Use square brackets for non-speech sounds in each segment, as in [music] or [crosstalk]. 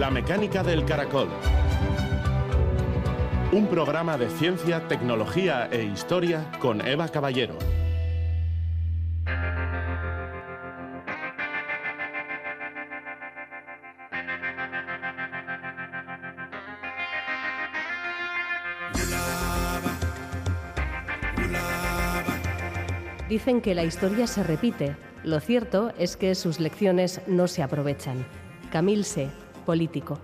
La mecánica del caracol. Un programa de ciencia, tecnología e historia con Eva Caballero. Dicen que la historia se repite. Lo cierto es que sus lecciones no se aprovechan. Camille C., político.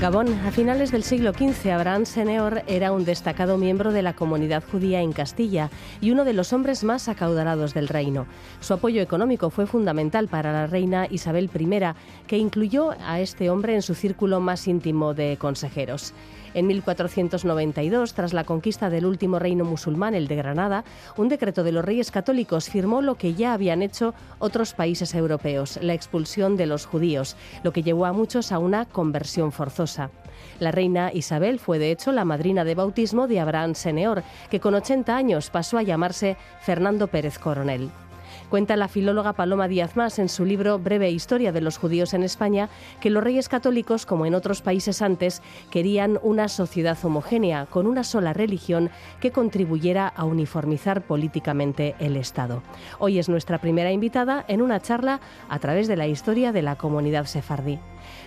Gabón, a finales del siglo XV, Abraham Seneor era un destacado miembro de la comunidad judía en Castilla y uno de los hombres más acaudalados del reino. Su apoyo económico fue fundamental para la reina Isabel I, que incluyó a este hombre en su círculo más íntimo de consejeros. En 1492, tras la conquista del último reino musulmán, el de Granada, un decreto de los reyes católicos firmó lo que ya habían hecho otros países europeos, la expulsión de los judíos, lo que llevó a muchos a una conversión forzosa. La reina Isabel fue de hecho la madrina de bautismo de Abraham Seneor, que con 80 años pasó a llamarse Fernando Pérez Coronel. Cuenta la filóloga Paloma Díaz Más en su libro Breve Historia de los judíos en España que los reyes católicos, como en otros países antes, querían una sociedad homogénea, con una sola religión que contribuyera a uniformizar políticamente el Estado. Hoy es nuestra primera invitada en una charla a través de la historia de la comunidad sefardí.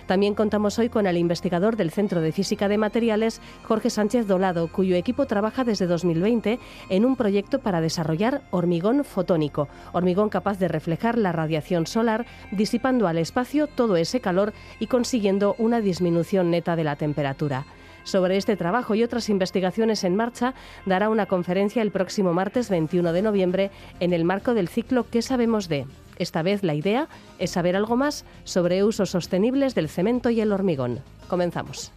También contamos hoy con el investigador del Centro de Física de Materiales, Jorge Sánchez Dolado, cuyo equipo trabaja desde 2020 en un proyecto para desarrollar hormigón fotónico, hormigón capaz de reflejar la radiación solar, disipando al espacio todo ese calor y consiguiendo una disminución neta de la temperatura. Sobre este trabajo y otras investigaciones en marcha dará una conferencia el próximo martes 21 de noviembre en el marco del ciclo ¿Qué sabemos de? Esta vez la idea es saber algo más sobre usos sostenibles del cemento y el hormigón. Comenzamos.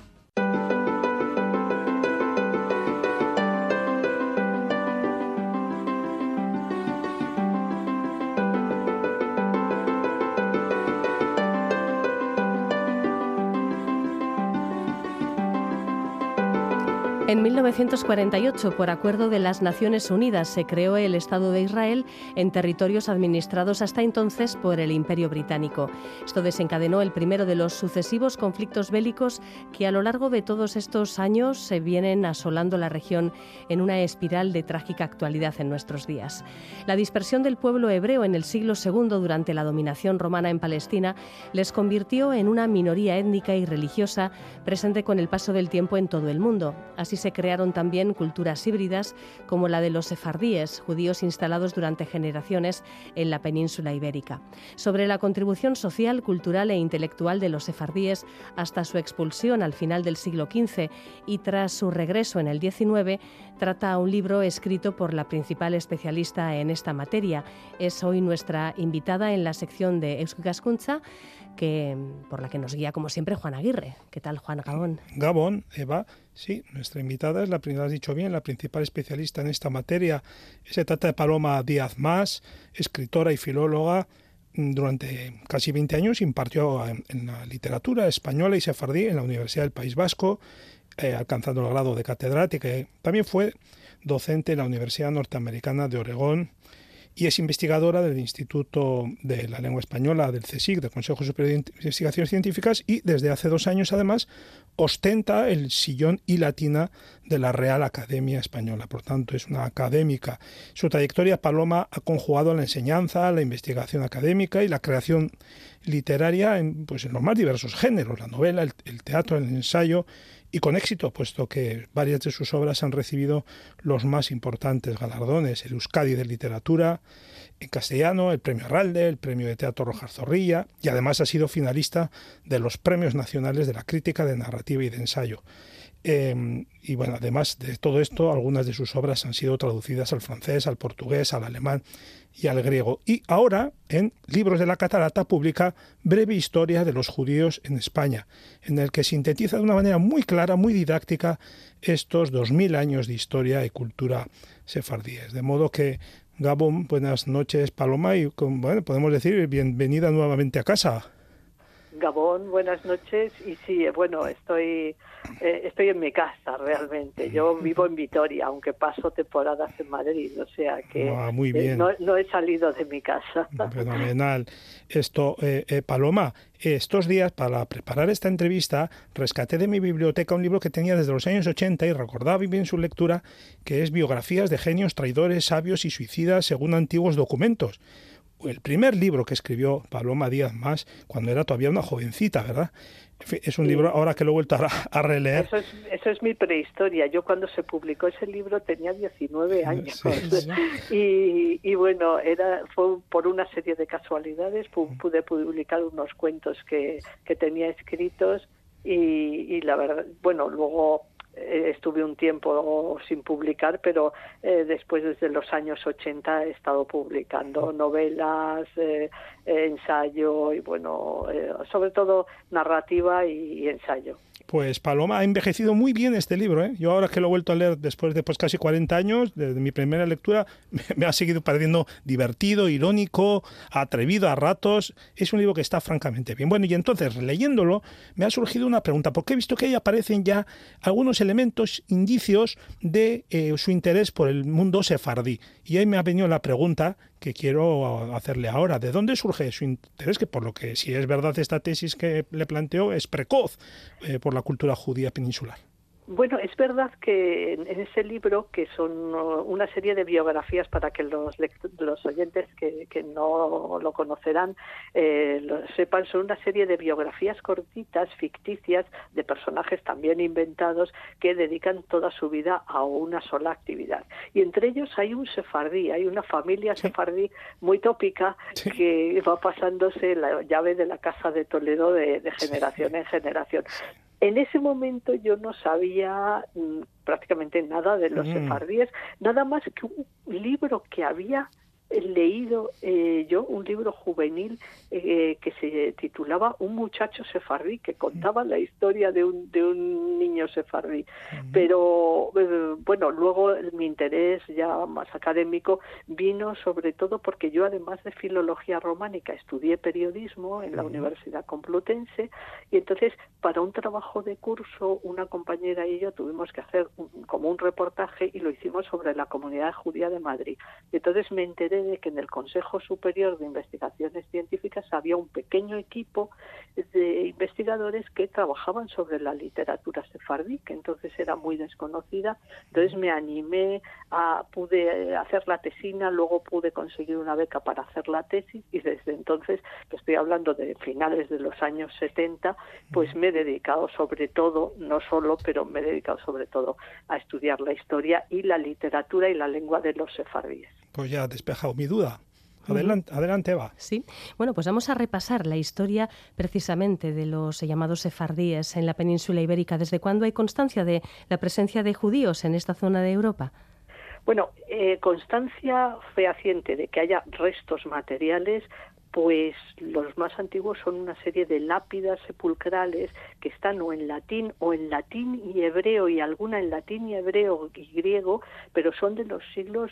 En 1948, por acuerdo de las Naciones Unidas, se creó el Estado de Israel en territorios administrados hasta entonces por el Imperio Británico. Esto desencadenó el primero de los sucesivos conflictos bélicos que a lo largo de todos estos años se vienen asolando la región en una espiral de trágica actualidad en nuestros días. La dispersión del pueblo hebreo en el siglo II durante la dominación romana en Palestina les convirtió en una minoría étnica y religiosa presente con el paso del tiempo en todo el mundo. Así se crearon también culturas híbridas como la de los sefardíes, judíos instalados durante generaciones en la península ibérica. Sobre la contribución social, cultural e intelectual de los sefardíes hasta su expulsión al final del siglo XV y tras su regreso en el XIX, trata un libro escrito por la principal especialista en esta materia. Es hoy nuestra invitada en la sección de Euskaskunza, por la que nos guía, como siempre, Juan Aguirre. ¿Qué tal, Juan Gabón? Gabón, Eva. Sí, nuestra invitada es la primera, has dicho bien, la principal especialista en esta materia. Se trata de Paloma Díaz Más, escritora y filóloga. Durante casi 20 años impartió en la literatura española y sefardí en la Universidad del País Vasco, eh, alcanzando el grado de catedrática. También fue docente en la Universidad Norteamericana de Oregón y es investigadora del Instituto de la Lengua Española del CSIC, del Consejo Superior de Investigaciones Científicas, y desde hace dos años además ostenta el sillón y latina de la Real Academia Española. Por tanto, es una académica. Su trayectoria, Paloma, ha conjugado la enseñanza, la investigación académica y la creación literaria en, pues, en los más diversos géneros, la novela, el teatro, el ensayo y con éxito, puesto que varias de sus obras han recibido los más importantes galardones, el Euskadi de Literatura en castellano, el Premio Arralde, el Premio de Teatro Rojar Zorrilla, y además ha sido finalista de los Premios Nacionales de la Crítica de Narrativa y de Ensayo. Em, y bueno, además de todo esto, algunas de sus obras han sido traducidas al francés, al portugués, al alemán y al griego. Y ahora, en Libros de la Catarata, publica Breve Historia de los Judíos en España, en el que sintetiza de una manera muy clara, muy didáctica, estos dos mil años de historia y cultura sefardíes. De modo que, Gabón, buenas noches, Paloma, y bueno, podemos decir bienvenida nuevamente a casa. Gabón, buenas noches. Y sí, bueno, estoy eh, estoy en mi casa realmente. Yo vivo en Vitoria, aunque paso temporadas en Madrid, o sea que ah, muy bien. no, he salido de mi casa. [laughs] Fenomenal. Esto, Paloma, estos días para preparar esta entrevista rescaté de mi biblioteca un libro que tenía desde los años 80 y recordaba bien su lectura, que es Biografías de genios, traidores, sabios y suicidas según antiguos documentos el primer libro que escribió Paloma Díaz Más cuando era todavía una jovencita, ¿verdad? Es un libro ahora que lo he vuelto a, releer. Eso es, eso es, mi prehistoria. Yo cuando se publicó ese libro tenía 19 años. [laughs] Y, y, bueno, era fue por una serie de casualidades. Pude publicar unos cuentos que, que tenía escritos y, y la verdad, bueno, luego eh, estuve un tiempo sin publicar, pero eh, después desde los años 80 he estado publicando novelas, eh, ensayo y bueno, sobre todo narrativa y ensayo. Pues Paloma ha envejecido muy bien este libro. ¿eh? Yo ahora que lo he vuelto a leer después de pues, casi 40 años, desde mi primera lectura, [laughs] me, ha seguido pareciendo divertido, irónico, atrevido a ratos. Es un libro que está francamente bien. Bueno, y entonces, leyéndolo, me ha surgido una pregunta, porque he visto que ahí aparecen ya algunos elementos, indicios de eh, su interés por el mundo sefardí. Y ahí me ha venido la pregunta que quiero hacerle ahora. ¿De dónde surge su interés? Que por lo que, si es verdad esta tesis que le planteo, es precoz eh, por la cultura judía peninsular. Bueno, es verdad que en ese libro, que son una serie de biografías para que los, los oyentes que, no lo conocerán eh, lo sepan, son una serie de biografías cortitas, ficticias, de personajes también inventados que dedican toda su vida a una sola actividad. Y entre ellos hay un sefardí, hay una familia sefardí muy tópica que va pasándose la llave de la casa de Toledo de, de generación en generación. En ese momento yo no sabía mm, prácticamente nada de los sefardíes, nada más que un libro que había leído eh, yo un libro juvenil eh, que se titulaba Un muchacho sefardí, que contaba la historia de un, de un niño sefardí. Pero eh, bueno, luego mi interés ya más académico vino sobre todo porque yo además de filología románica estudié periodismo en la Universidad Complutense y entonces para un trabajo de curso una compañera y yo tuvimos que hacer como un reportaje y lo hicimos sobre la comunidad judía de Madrid. Y entonces me enteré de que en el Consejo Superior de Investigaciones Científicas había un pequeño equipo de investigadores que trabajaban sobre la literatura sefardí, que entonces era muy desconocida. Entonces me animé a, pude hacer la tesina, luego pude conseguir una beca para hacer la tesis y desde entonces, que estoy hablando de finales de los años 70, pues me he dedicado sobre todo, no solo, pero me he dedicado sobre todo a estudiar la historia y la literatura y la lengua de los sefardíes. Pues ya ha despejado mi duda. Adelante, adelante, Eva. Sí, bueno, pues vamos a repasar la historia precisamente de los llamados sefardíes en la península ibérica. ¿Desde cuándo hay constancia de la presencia de judíos en esta zona de Europa? Bueno, eh, constancia fehaciente de que haya restos materiales, pues los más antiguos son una serie de lápidas sepulcrales que están o en latín o en latín y hebreo y alguna en latín y hebreo y griego, pero son de los siglos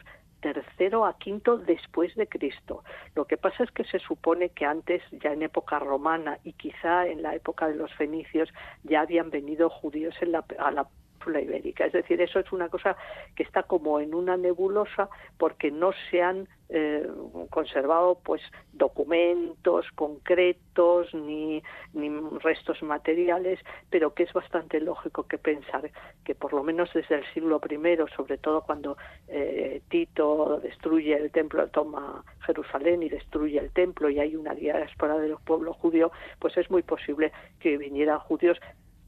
tercero a quinto después de Cristo. Lo que pasa es que se supone que antes, ya en época romana y quizá en la época de los fenicios, ya habían venido judíos en la, a la ibérica. Es decir, eso es una cosa que está como en una nebulosa porque no se han eh, conservado pues documentos concretos ni, ni restos materiales, pero que es bastante lógico que pensar que por lo menos desde el siglo I, sobre todo cuando eh, Tito destruye el templo, toma Jerusalén y destruye el templo y hay una diáspora del pueblo judío, pues es muy posible que vinieran judíos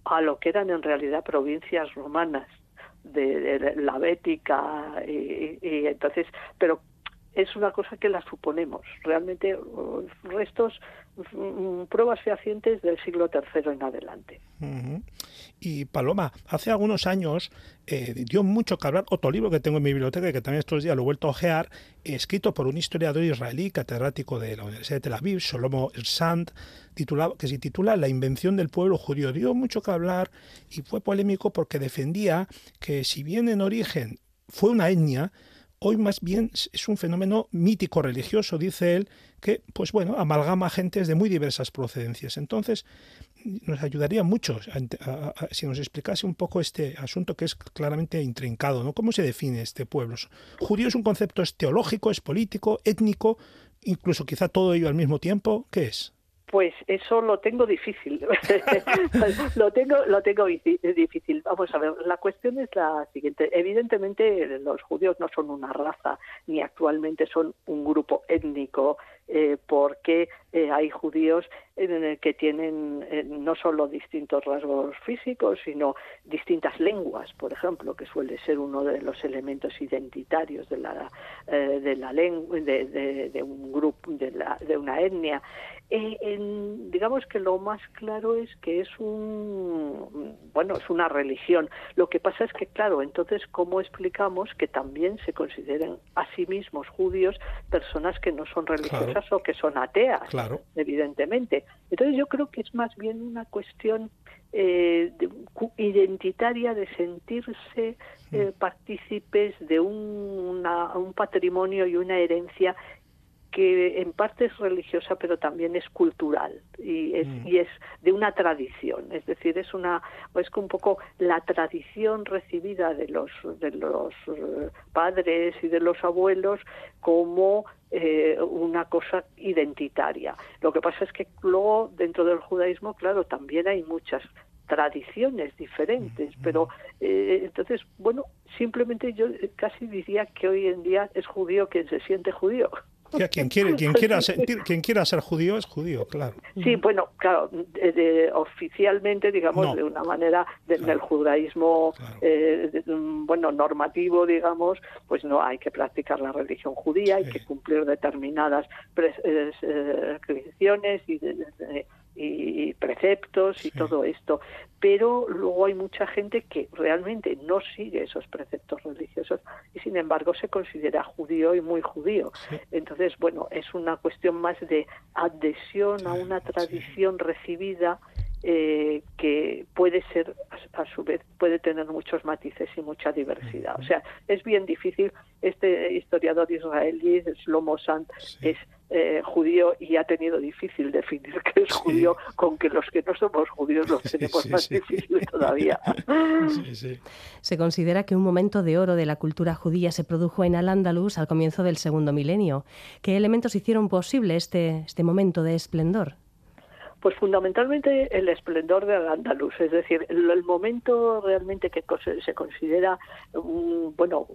a lo que eran en realidad provincias romanas de, la Bética y, y, entonces pero es una cosa que la suponemos. Realmente uh, restos, mm, pruebas fehacientes del siglo III en adelante. Y Paloma, hace algunos años eh, dio mucho que hablar otro libro que tengo en mi biblioteca que también estos días lo he vuelto a ojear, escrito por un historiador israelí, catedrático de la Universidad de Tel Aviv, Shlomo Sand, titulado, que se titula La invención del pueblo judío. Dio mucho que hablar y fue polémico porque defendía que si bien en origen fue una etnia, Hoy más bien es un fenómeno mítico religioso, dice él, que, pues bueno, amalgama gentes de muy diversas procedencias. Entonces, nos ayudaría mucho si nos explicase un poco este asunto que es claramente intrincado, ¿no? ¿Cómo se define este pueblo? ¿Judío es un concepto es teológico, es político, étnico, incluso quizá todo ello al mismo tiempo? ¿Qué es? Pues eso lo tengo difícil. [laughs] lo tengo lo tengo difícil. Vamos a ver, la cuestión es la siguiente. Evidentemente los judíos no son una raza ni actualmente son un grupo étnico eh, porque eh, hay judíos que tienen eh, no solo distintos rasgos físicos, sino distintas lenguas, por ejemplo, que suele ser uno de los elementos identitarios de la de la lengua de, un de, la, de una etnia. Digamos que lo más claro es que es un bueno es una religión. Lo que pasa es que claro, entonces cómo explicamos que también se consideren a sí mismos judíos personas que no son religiosas o que son ateas, evidentemente. Entonces yo creo que es más bien una cuestión eh, identitaria de sentirse eh, mm. partícipes de un, un patrimonio y una herencia que en parte es religiosa pero también es cultural y es, mm. y es de una tradición es decir es una es un poco la tradición recibida de los de los eh, padres y de los abuelos como eh, una cosa identitaria lo que pasa es que luego dentro del judaísmo claro también hay muchas tradiciones diferentes, mm, pero mm. eh, entonces, bueno, simplemente yo casi diría que hoy en día es judío quien se siente judío quien, quiere, quien, quiera sentir, [laughs] quien quiera ser judío es judío, claro. Sí, bueno, claro, oficialmente, digamos, de una manera del judaísmo, eh, bueno, normativo, digamos, pues no hay que practicar la religión judía, hay que cumplir determinadas prescripciones eh, y y preceptos y todo esto. Pero luego hay mucha gente que realmente no sigue esos preceptos religiosos y sin embargo se considera judío y muy judío. Entonces, bueno, es una cuestión más de adhesión a una tradición recibida eh, que puede ser a, su vez puede tener muchos matices y mucha diversidad. O sea, es bien difícil. Este historiador israelí, Shlomo Sant, es eh, judío y ha tenido difícil definir [laughs] qué es judío, con que los que no somos judíos lo tenemos más difícil todavía. [laughs] Se considera que un momento de oro de la cultura judía se produjo en Al-Ándalus al comienzo del segundo milenio. ¿Qué elementos hicieron posible este, este momento de esplendor? Pues fundamentalmente el esplendor de Al-Andalus, es decir, el, momento realmente que se considera, bueno,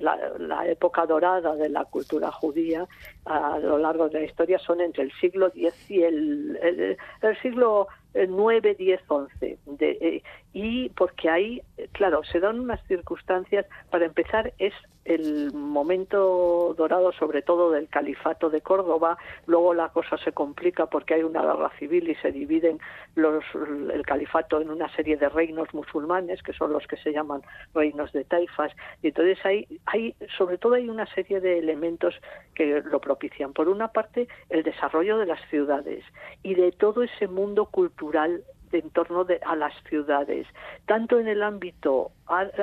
la, época dorada de la cultura judía a lo largo de la historia son entre el siglo X y el, el siglo 9, 10, 11. De, y porque ahí, claro, se dan unas circunstancias, para empezar, es el momento dorado, sobre todo del califato de Córdoba, luego la cosa se complica porque hay una guerra civil y se dividen los, el califato en una serie de reinos musulmanes, que son los que se llaman reinos de taifas, y entonces hay, hay sobre todo hay una serie de elementos que lo propician. Por una parte, el desarrollo de las ciudades y de todo ese mundo cultural en torno de, a las ciudades, tanto en el ámbito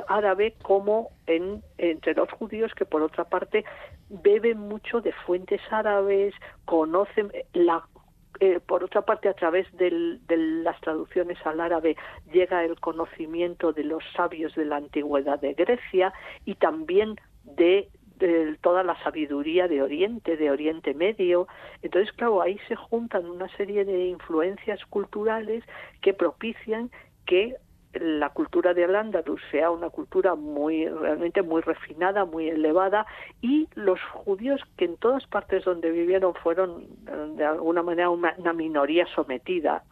árabe como en, entre los judíos que por otra parte beben mucho de fuentes árabes, conocen la eh, por otra parte, a través de las traducciones al árabe llega el conocimiento de los sabios de la antigüedad de Grecia y también de de toda la sabiduría de Oriente, de Oriente Medio. Entonces, claro, ahí se juntan una serie de influencias culturales que propician que la cultura de Al-Ándalus sea una cultura muy realmente muy refinada, muy elevada y los judíos que en todas partes donde vivieron fueron de alguna manera una, minoría sometida,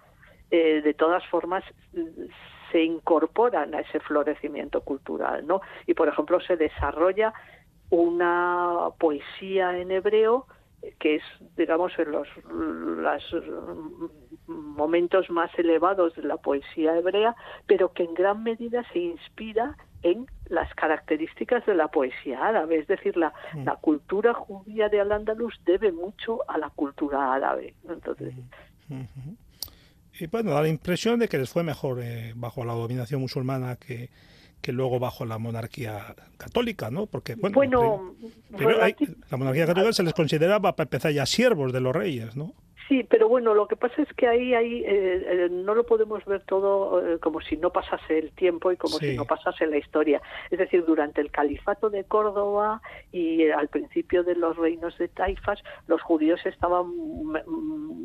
eh, de todas formas se incorporan a ese florecimiento cultural, ¿no? Y por ejemplo se desarrolla una poesía en hebreo que es, digamos, en los momentos más elevados de la poesía hebrea, pero que en gran medida se inspira en las características de la poesía árabe, es decir, la, mm. la cultura judía de Al-Ándalus debe mucho a la cultura árabe. Entonces, y bueno, da la impresión de que les fue mejor eh, bajo la dominación musulmana que, que luego bajo la monarquía católica, ¿no? Porque, bueno, la monarquía católica se les consideraba, para empezar, ya siervos de los reyes, ¿no? Sí, pero bueno, lo que pasa es que ahí, ahí eh, eh, no lo podemos ver todo eh, como si no pasase el tiempo y como si no pasase la historia. Es decir, durante el califato de Córdoba y al principio de los reinos de Taifas, los judíos estaban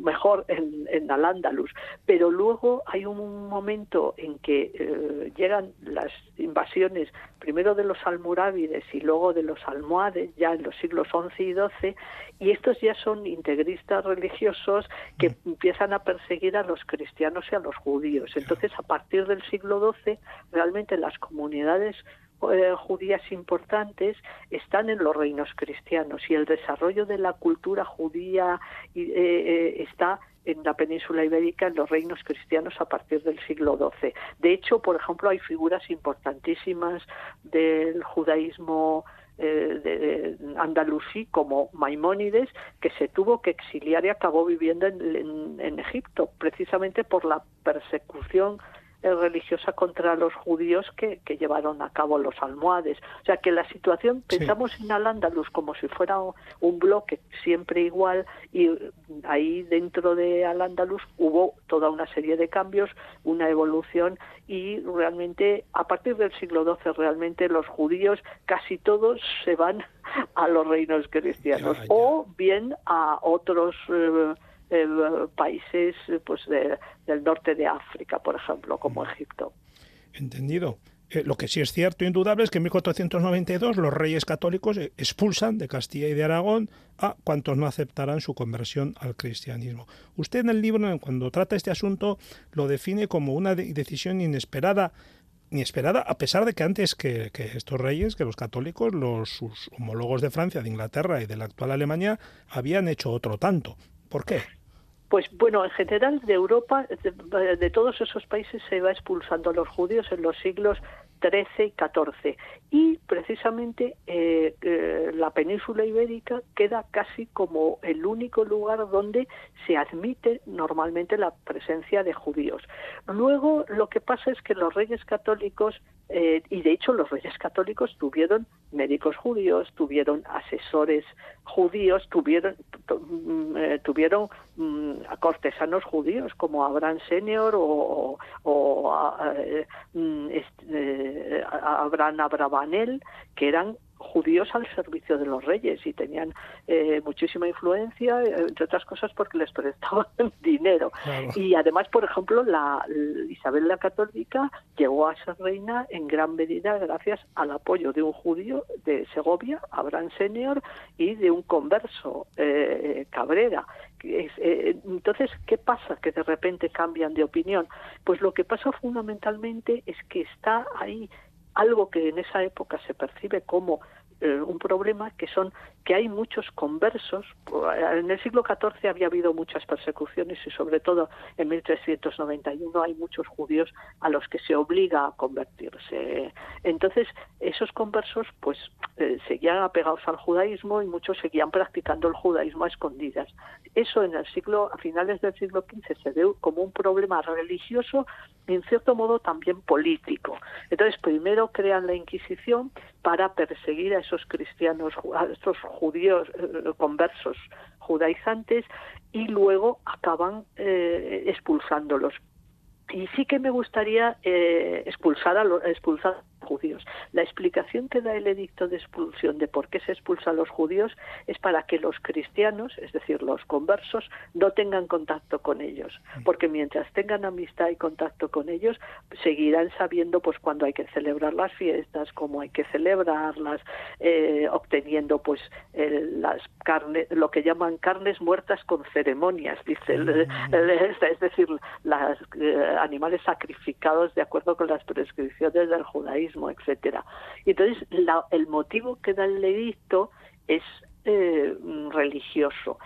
mejor en, en Al-Ándalus. Pero luego hay un momento en que llegan las invasiones primero de los almorávides y luego de los almohades, ya en los siglos XI y XII, y estos ya son integristas religiosos que mm. empiezan a perseguir a los cristianos y a los judíos. Entonces, a partir del siglo XII, realmente las comunidades eh, judías importantes están en los reinos cristianos y el desarrollo de la cultura judía eh, eh, está en la península ibérica en los reinos cristianos a partir del siglo XII. De hecho, por ejemplo, hay figuras importantísimas del judaísmo eh, de andalusí como Maimónides, que se tuvo que exiliar y acabó viviendo en Egipto, precisamente por la persecución religiosa contra los judíos que, que, llevaron a cabo los almohades. O sea que la situación, pensamos en Al-Ándalus como si fuera un bloque siempre igual y ahí dentro de Al-Ándalus hubo toda una serie de cambios, una evolución y realmente a partir del siglo XII realmente los judíos casi todos se van [laughs] a los reinos cristianos o bien a otros... Eh, eh, países pues del norte de África, por ejemplo, como Egipto. Entendido. Eh, lo que sí es cierto, indudable, es que en 1492 los reyes católicos eh, expulsan de Castilla y de Aragón a cuantos no aceptaran su conversión al cristianismo. Usted en el libro, cuando trata este asunto, lo define como una decisión inesperada, inesperada, a pesar de que antes que, estos reyes, que los católicos, los sus homólogos de Francia, de Inglaterra y de la actual Alemania, habían hecho otro tanto. ¿Por qué? Pues bueno, en general de Europa, de, todos esos países se va expulsando a los judíos en los siglos XIII y XIV. Y precisamente eh, eh, la península ibérica queda casi como el único lugar donde se admite normalmente la presencia de judíos. Luego lo que pasa es que los reyes católicos eh, y de hecho los reyes católicos tuvieron médicos judíos, tuvieron asesores judíos, tuvieron, mm, eh, tuvieron mm, cortesanos judíos como Abraham Senior o, eh, mm, este, Abraham Abravanel, que eran judíos al servicio de los reyes y tenían eh, muchísima influencia, eh, entre otras cosas porque les prestaban [laughs] dinero. Y además, por ejemplo, la Isabel la Católica llegó a ser reina en gran medida gracias al apoyo de un judío de Segovia, Abraham Senior, y de un converso, eh, Cabrera. entonces, ¿qué pasa que de repente cambian de opinión? Pues lo que pasa fundamentalmente es que está ahí algo que en esa época se percibe como eh, un problema que son que hay muchos conversos. En el siglo XIV había habido muchas persecuciones y sobre todo en 1391 hay muchos judíos a los que se obliga a convertirse. Entonces esos conversos pues eh, seguían apegados al judaísmo y muchos seguían practicando el judaísmo a escondidas. Eso en el siglo a finales del siglo XV se ve como un problema religioso y en cierto modo también político. Entonces primero crean la Inquisición para perseguir a esos cristianos, a estos judíos eh, conversos judaizantes y luego acaban eh, expulsándolos. Y sí que me gustaría eh, expulsar a los, expulsar judíos. La explicación que da el edicto de expulsión de por qué se expulsa a los judíos es para que los cristianos, es decir, los conversos, no tengan contacto con ellos, porque mientras tengan amistad y contacto con ellos, seguirán sabiendo pues cuándo hay que celebrar las fiestas, cómo hay que celebrarlas, eh, obteniendo pues las carnes, lo que llaman carnes muertas con ceremonias, dice, mm. es decir, los eh, animales sacrificados de acuerdo con las prescripciones del judaísmo etcétera. Y entonces el motivo que da el edicto es eh, religioso.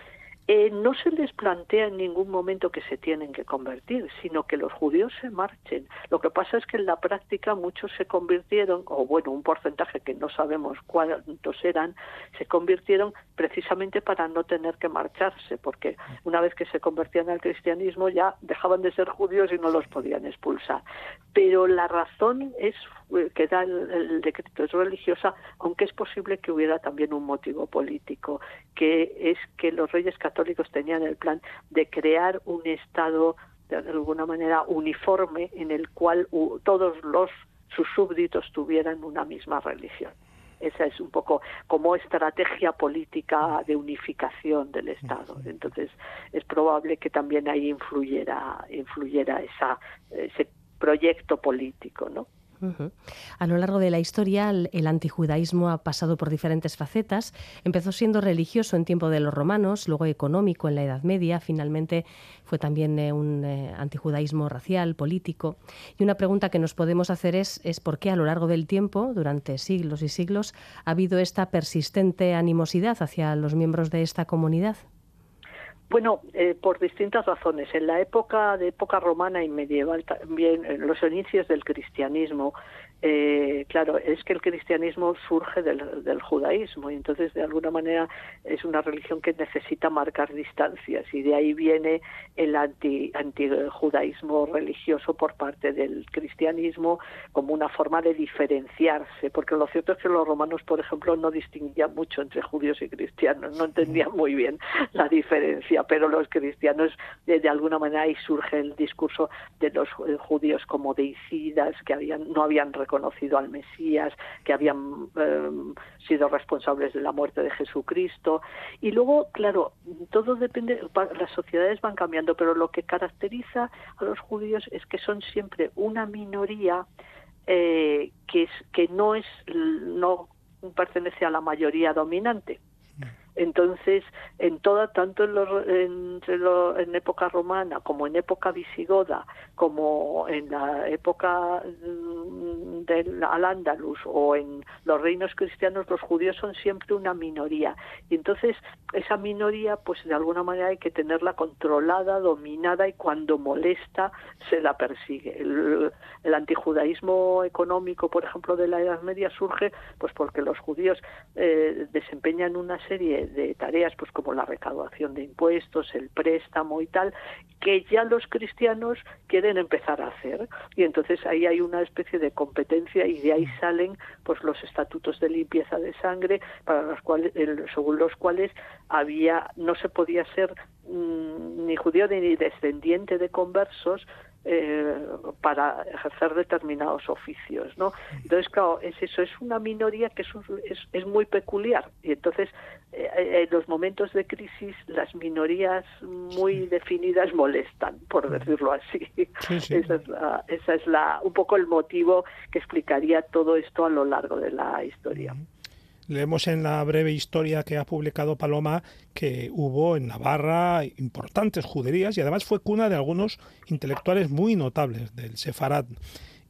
Eh, no se les plantea en ningún momento que se tienen que convertir, sino que los judíos se marchen. Lo que pasa es que en la práctica muchos se convirtieron, o bueno, un porcentaje que no sabemos cuántos eran, se convirtieron precisamente para no tener que marcharse, porque una vez que se convertían al cristianismo ya dejaban de ser judíos y no los podían expulsar. Pero la razón es eh, que da el, decreto es religiosa, aunque es posible que hubiera también un motivo político, que es que los reyes católicos tenían el plan de crear un Estado de alguna manera uniforme en el cual todos los sus súbditos tuvieran una misma religión. Esa es un poco como estrategia política de unificación del Estado. Entonces es probable que también ahí influyera, influyera esa, ese proyecto político, ¿no? A lo largo de la historia, el, antijudaísmo ha pasado por diferentes facetas. Empezó siendo religioso en tiempo de los romanos, luego económico en la Edad Media, finalmente fue también eh, un eh, antijudaísmo racial, político. Y una pregunta que nos podemos hacer es, es por qué a lo largo del tiempo, durante siglos y siglos, ha habido esta persistente animosidad hacia los miembros de esta comunidad. Bueno, eh, por distintas razones. En la época de época romana y medieval, también en los inicios del cristianismo, eh, claro, es que el cristianismo surge del, judaísmo y entonces de alguna manera es una religión que necesita marcar distancias y de ahí viene el anti, antijudaísmo religioso por parte del cristianismo como una forma de diferenciarse, porque lo cierto es que los romanos, por ejemplo, no distinguían mucho entre judíos y cristianos, no entendían muy bien la diferencia, pero los cristianos de, de alguna manera ahí surge el discurso de los judíos como deicidas que habían no habían reconocido al Mesías, que habían em, sido responsables de la muerte de Jesucristo. Y luego, claro, todo depende, las sociedades van cambiando, pero lo que caracteriza a los judíos es que son siempre una minoría eh, que, es, que no, es, no pertenece a la mayoría dominante. Entonces, en toda, tanto en, en época romana como en época visigoda, como en la época mm, del Al-Ándalus o en los reinos cristianos, los judíos son siempre una minoría. Y entonces, esa minoría, pues de alguna manera hay que tenerla controlada, dominada y cuando molesta se la persigue. El, antijudaísmo económico, por ejemplo, de la Edad Media surge pues porque los judíos eh, desempeñan una serie de, tareas pues como la recaudación de impuestos, el préstamo y tal, que ya los cristianos quieren empezar a hacer. Y entonces ahí hay una especie de competencia y de ahí salen pues los estatutos de limpieza de sangre para los cuales según los cuales había no se podía ser mm, ni judío ni descendiente de conversos eh, para ejercer determinados oficios, ¿no? Entonces, claro, es eso, es una minoría que es, es, muy peculiar y entonces eh, en los momentos de crisis las minorías muy definidas molestan, por decirlo así. [laughs] Esa, es la, esa es la, un poco el motivo que explicaría todo esto a lo largo de la historia. Leemos en la breve historia que ha publicado Paloma que hubo en Navarra importantes juderías y además fue cuna de algunos intelectuales muy notables del Sefarad.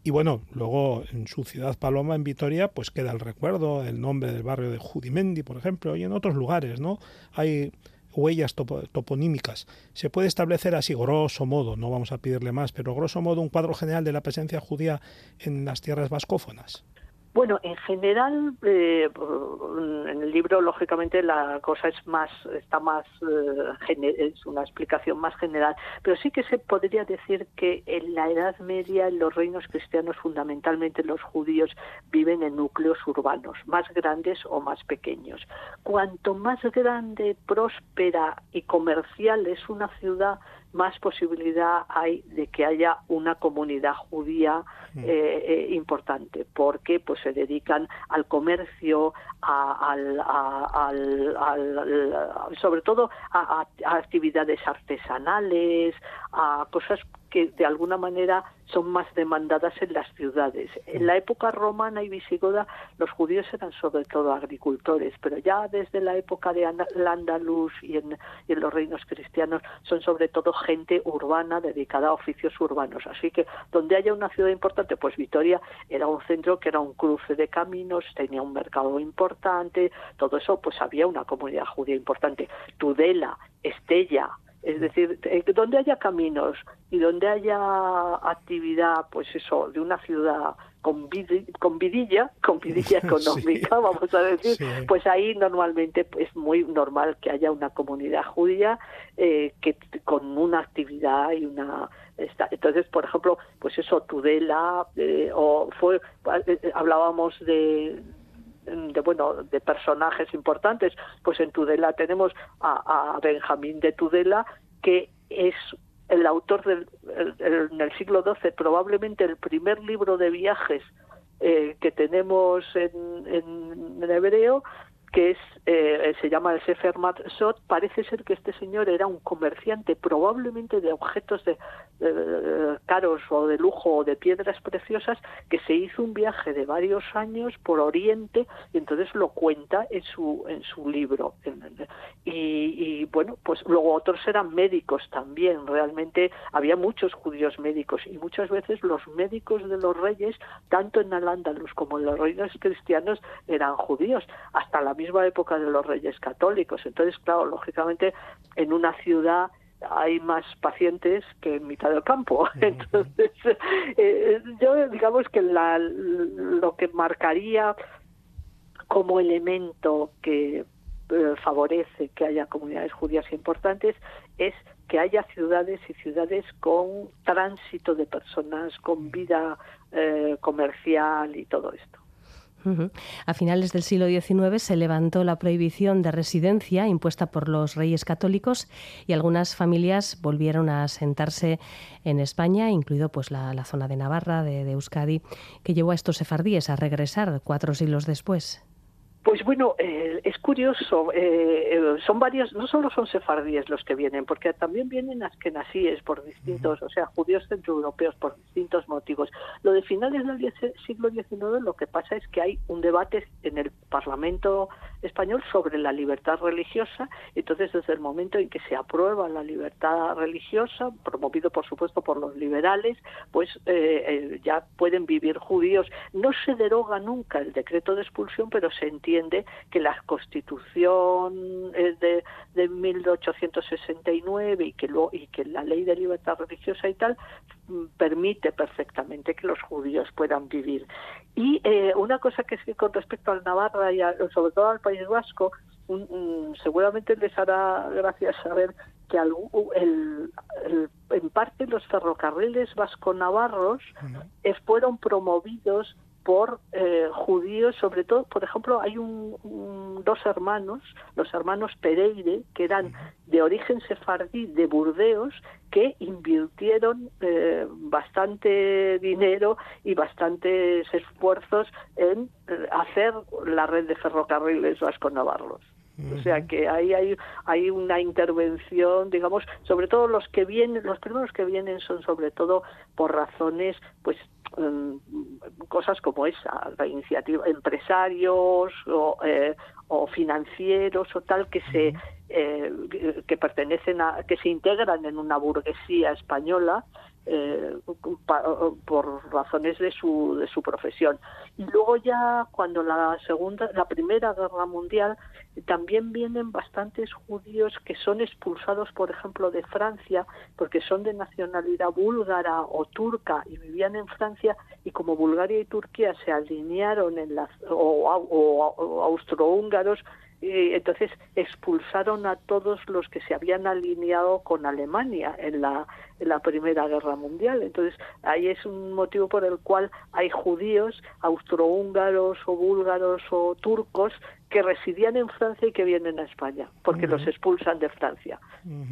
Y bueno, luego en su ciudad Paloma, en Vitoria, pues queda el recuerdo, el nombre del barrio de Judimendi, por ejemplo, y en otros lugares, ¿no? Hay huellas toponímicas. Se puede establecer así, grosso modo, no vamos a pedirle más, pero grosso modo un cuadro general de la presencia judía en las tierras vascófonas. Bueno, en general, eh, en el libro, lógicamente, la cosa es más, está más, eh, es una explicación más general, pero sí que se podría decir que en la Edad Media, en los reinos cristianos, fundamentalmente los judíos, viven en núcleos urbanos, más grandes o más pequeños. Cuanto más grande, próspera y comercial es una ciudad, más posibilidad hay de que haya una comunidad judía mm. eh, eh, importante, porque pues se dedican al comercio, al, sobre todo a, actividades artesanales, a cosas que de alguna manera son más demandadas en las ciudades. En la época romana y visigoda los judíos eran sobre todo agricultores, pero ya desde la época de Andaluz y en, y en los reinos cristianos son sobre todo gente urbana dedicada a oficios urbanos. Así que donde haya una ciudad importante, pues Vitoria era un centro que era un cruce de caminos, tenía un mercado importante, todo eso, pues había una comunidad judía importante. Tudela, Estella, es decir, eh, donde haya caminos y donde haya actividad, pues eso, de una ciudad con, con vidilla, [laughs] con vidilla [laughs] económica, vamos a decir, pues ahí normalmente es muy normal que haya una comunidad judía eh, que con una actividad y una entonces por ejemplo pues eso Tudela eh, o fue hablábamos de de bueno de personajes importantes pues en Tudela tenemos a, Benjamín de Tudela que es el autor del en el siglo XII probablemente el primer libro de viajes eh, que tenemos en, en, en hebreo que es eh, se llama el Sefer Matzot, parece ser que este señor era un comerciante probablemente de objetos de, caros o de lujo o de piedras preciosas que se hizo un viaje de varios años por Oriente y entonces lo cuenta en su en su libro. Y, y bueno pues luego otros eran médicos también. Realmente había muchos judíos médicos y muchas veces los médicos de los reyes tanto en Al-Ándalus como en los reinos cristianos eran judíos. Hasta la época de los reyes católicos. Entonces, claro, lógicamente en una ciudad hay más pacientes que en mitad del campo. [laughs] Entonces, eh, yo digamos que la, lo que marcaría como elemento que eh, favorece que haya comunidades judías importantes es que haya ciudades y ciudades con tránsito de personas, con vida eh, comercial y todo esto. A finales del siglo XIX se levantó la prohibición de residencia impuesta por los reyes católicos y algunas familias volvieron a asentarse en España, incluido pues la, zona de Navarra, de, de Euskadi, que llevó a estos sefardíes a regresar cuatro siglos después. Pues bueno, eh, es curioso, eh, eh, son varios, no solo son sefardíes los que vienen, porque también vienen askenasíes por distintos, o sea, judíos centroeuropeos por distintos motivos. Lo de finales del siglo XIX lo que pasa es que hay un debate en el Parlamento español sobre la libertad religiosa, entonces desde el momento en que se aprueba la libertad religiosa, promovido por supuesto por los liberales, pues ya pueden vivir judíos. No se deroga nunca el decreto de expulsión, pero se entiende que la Constitución de, de 1869 y que, lo, y que la ley de libertad religiosa y tal mm, permite perfectamente que los judíos puedan vivir. Y eh, una cosa que es que con respecto al Navarra y sobre todo al País Vasco, seguramente les hará gracia saber que el, en parte los ferrocarriles vasco-navarros fueron promovidos por eh, judíos, sobre todo, por ejemplo, hay un, dos hermanos, los hermanos Pereire, que eran de origen sefardí de Burdeos, que invirtieron eh, bastante dinero y bastantes esfuerzos en eh, hacer la red de ferrocarriles vasco-navarros. O sea que ahí hay, hay una intervención, digamos, sobre todo los que vienen, los primeros que vienen son sobre todo por razones, pues Mm, cosas como esa, la iniciativa, empresarios o, eh, o financieros o tal que se eh, que pertenecen a que se integran en una burguesía española eh, por razones de su de su profesión. Y luego ya cuando la segunda la primera guerra mundial también vienen bastantes judíos que son expulsados por ejemplo de Francia porque son de nacionalidad búlgara o turca y vivían en Francia y como Bulgaria y Turquía se alinearon en las o austrohúngaros y entonces expulsaron a todos los que se habían alineado con Alemania en la, en la Primera Guerra Mundial. Entonces ahí es un motivo por el cual hay judíos, austrohúngaros o búlgaros o turcos que residían en Francia y que vienen a España, porque los expulsan de Francia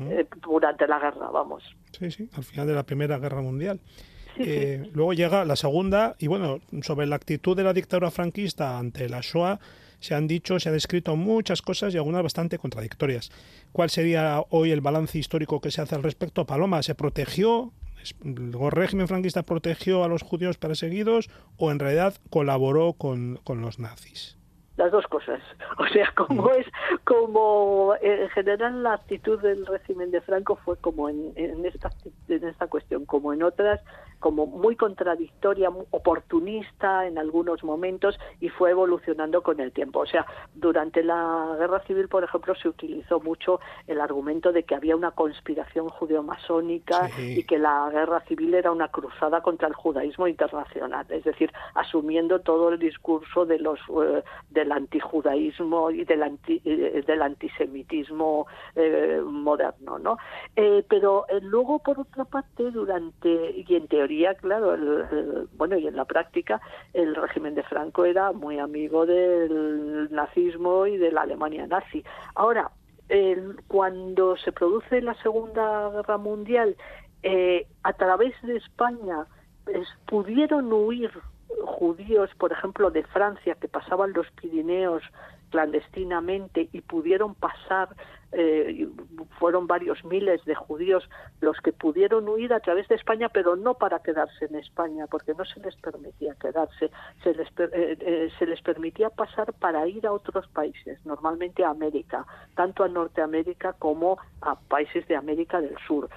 eh, durante la guerra, vamos. Sí, sí, al final de la Primera Guerra Mundial. Eh, luego llega la segunda, y bueno, sobre la actitud de la dictadura franquista ante la Shoah, se han dicho, se han escrito muchas cosas y algunas bastante contradictorias. ¿Cuál sería hoy el balance histórico que se hace al respecto? Paloma, ¿se protegió ¿El régimen franquista protegió a los judíos perseguidos o en realidad colaboró con, con los nazis? las dos cosas. [laughs] O sea, como es, como en general la actitud del régimen de Franco fue como en, en, esta, en esta cuestión, como en otras, como muy contradictoria, oportunista en algunos momentos y fue evolucionando con el tiempo. O sea, durante la guerra civil, por ejemplo, se utilizó mucho el argumento de que había una conspiración judeo-masónica y que la guerra civil era una cruzada contra el judaísmo internacional, es decir, asumiendo todo el discurso de los eh, del antijudaísmo y del anti, eh, del antisemitismo eh, moderno, ¿no? pero luego, por otra parte, durante y en teoría claro, el, bueno, y en la práctica, el régimen de Franco era muy amigo del nazismo y de la Alemania nazi. Ahora, cuando se produce la Segunda Guerra Mundial, eh, a través de España pudieron huir judíos, por ejemplo, de Francia, que pasaban los Pirineos clandestinamente y pudieron pasar, eh, fueron varios miles de judíos los que pudieron huir a través de España, pero no para quedarse en España, porque no se les permitía quedarse, se les, eh, eh, se les permitía pasar para ir a otros países, normalmente a América, tanto a Norteamérica como a países de América del Sur.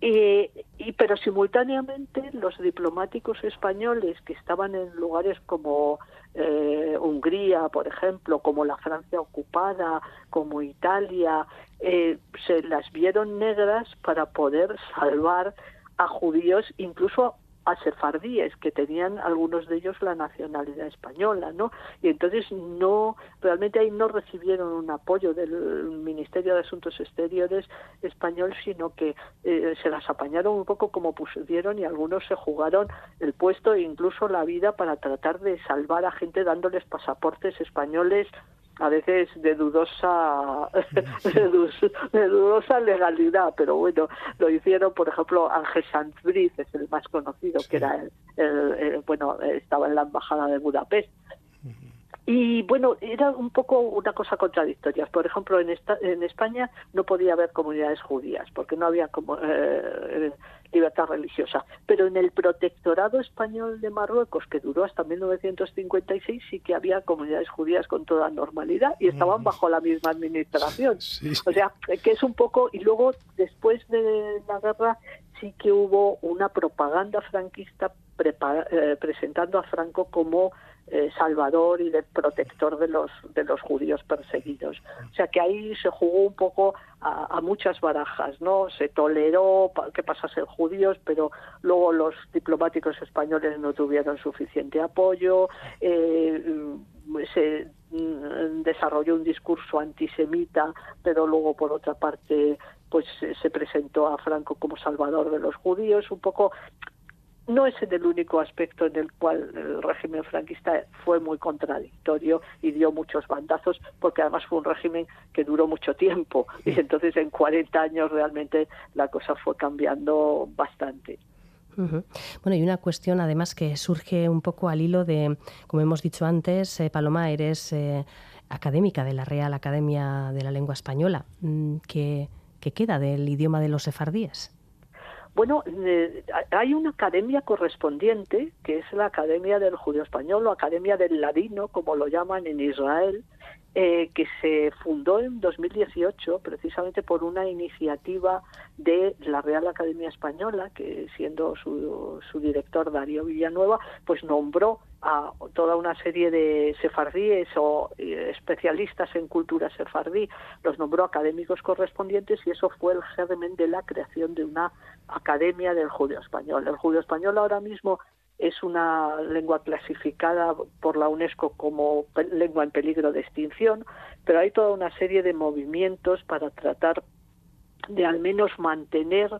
y, pero simultáneamente los diplomáticos españoles que estaban en lugares como eh, Hungría, por ejemplo, como la Francia ocupada, como Italia, eh, se las vieron negras para poder salvar a judíos, incluso a sefardíes que tenían algunos de ellos la nacionalidad española, ¿no? Y entonces no realmente ahí no recibieron un apoyo del Ministerio de Asuntos Exteriores español, sino que eh, se las apañaron un poco como pusieron y algunos se jugaron el puesto e incluso la vida para tratar de salvar a gente dándoles pasaportes españoles a veces de dudosa [laughs] de dudosa legalidad pero bueno lo hicieron por ejemplo Ángel Sanz es el más conocido que era el, bueno estaba en la embajada de Budapest y bueno, era un poco una cosa contradictoria. Por ejemplo, en, esta, en España no podía haber comunidades judías porque no había como, eh, libertad religiosa. Pero en el protectorado español de Marruecos, que duró hasta 1956, sí que había comunidades judías con toda normalidad y estaban mm. bajo la misma administración. [laughs] O sea, que es un poco. Y luego, después de la guerra, sí que hubo una propaganda franquista eh, presentando a Franco como eh, salvador y de protector de los de los judíos perseguidos. O sea que ahí se jugó un poco a, muchas barajas, ¿no? Se toleró que pasasen judíos, pero luego los diplomáticos españoles no tuvieron suficiente apoyo. Eh, se mm, desarrolló un discurso antisemita, pero luego por otra parte pues se presentó a Franco como salvador de los judíos, un poco no es el único aspecto en el cual el régimen franquista fue muy contradictorio y dio muchos bandazos, porque además fue un régimen que duró mucho tiempo y entonces en 40 años realmente la cosa fue cambiando bastante. Bueno, y una cuestión además que surge un poco al hilo de, como hemos dicho antes, eh, Paloma, eres eh, académica de la Real Academia de la Lengua Española. Mm, ¿Qué, qué queda del idioma de los sefardíes? Bueno, eh, hay una academia correspondiente, que es la Academia del Judío Español o Academia del Ladino, como lo llaman en Israel, eh, que se fundó en 2018 precisamente por una iniciativa de la Real Academia Española, que siendo su, su director Darío Villanueva, pues nombró a toda una serie de sefardíes o eh, especialistas en cultura sefardí, los nombró académicos correspondientes y eso fue el germen de la creación de una academia del judío español. El judío español ahora mismo es una lengua clasificada por la UNESCO como lengua en peligro de extinción, pero hay toda una serie de movimientos para tratar de al menos mantener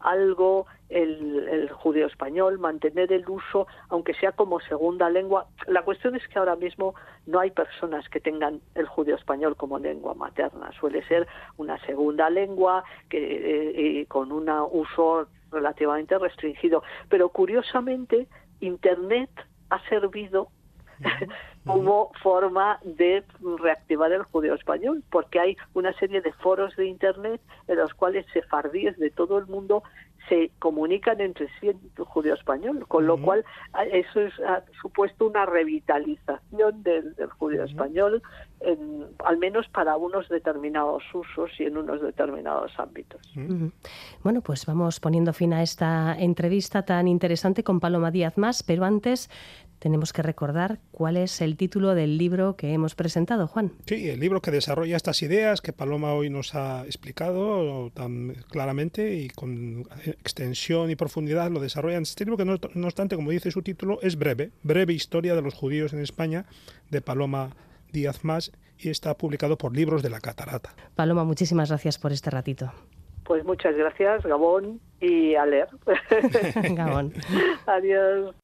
algo el, el, judío español, mantener el uso, aunque sea como segunda lengua. La cuestión es que ahora mismo no hay personas que tengan el judío español como lengua materna. Suele ser una segunda lengua que, eh, con un uso relativamente restringido. Pero curiosamente, Internet ha servido como forma de reactivar el judío español, porque hay una serie de foros de Internet en los cuales sefardíes de todo el mundo se comunican entre sí en judío-español, con lo cual eso ha supuesto una revitalización del, al menos para unos determinados usos y en unos determinados ámbitos. Bueno, pues vamos poniendo fin a esta entrevista tan interesante con Paloma Díaz Más, pero antes tenemos que recordar cuál es el título del libro que hemos presentado, Juan. Sí, el libro que desarrolla estas ideas que Paloma hoy nos ha explicado tan claramente y con extensión y profundidad lo desarrolla. Este libro que no, no obstante, como dice su título, es breve, breve historia de los judíos en España de Paloma Díaz Más y está publicado por Libros de la Catarata. Paloma, muchísimas gracias por este ratito. Pues muchas gracias, Gabón, y a leer. [laughs] [laughs] Gabón. Adiós.